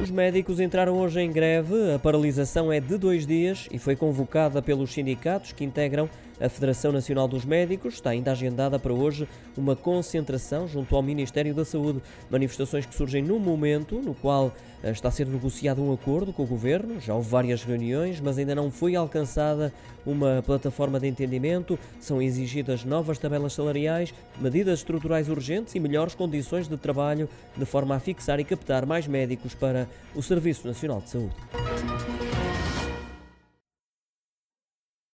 Os médicos entraram hoje em greve. A paralisação é de dois dias e foi convocada pelos sindicatos que integram a Federação Nacional dos Médicos. Está ainda agendada para hoje uma concentração junto ao Ministério da Saúde. Manifestações que surgem num momento no qual eh, está a ser negociado um acordo com o governo. Já houve várias reuniões, mas ainda não foi alcançada uma plataforma de entendimento. São exigidas novas tabelas salariais, medidas estruturais urgentes e melhores condições de trabalho, de forma a fixar e captar mais médicos para o Serviço Nacional de Saúde.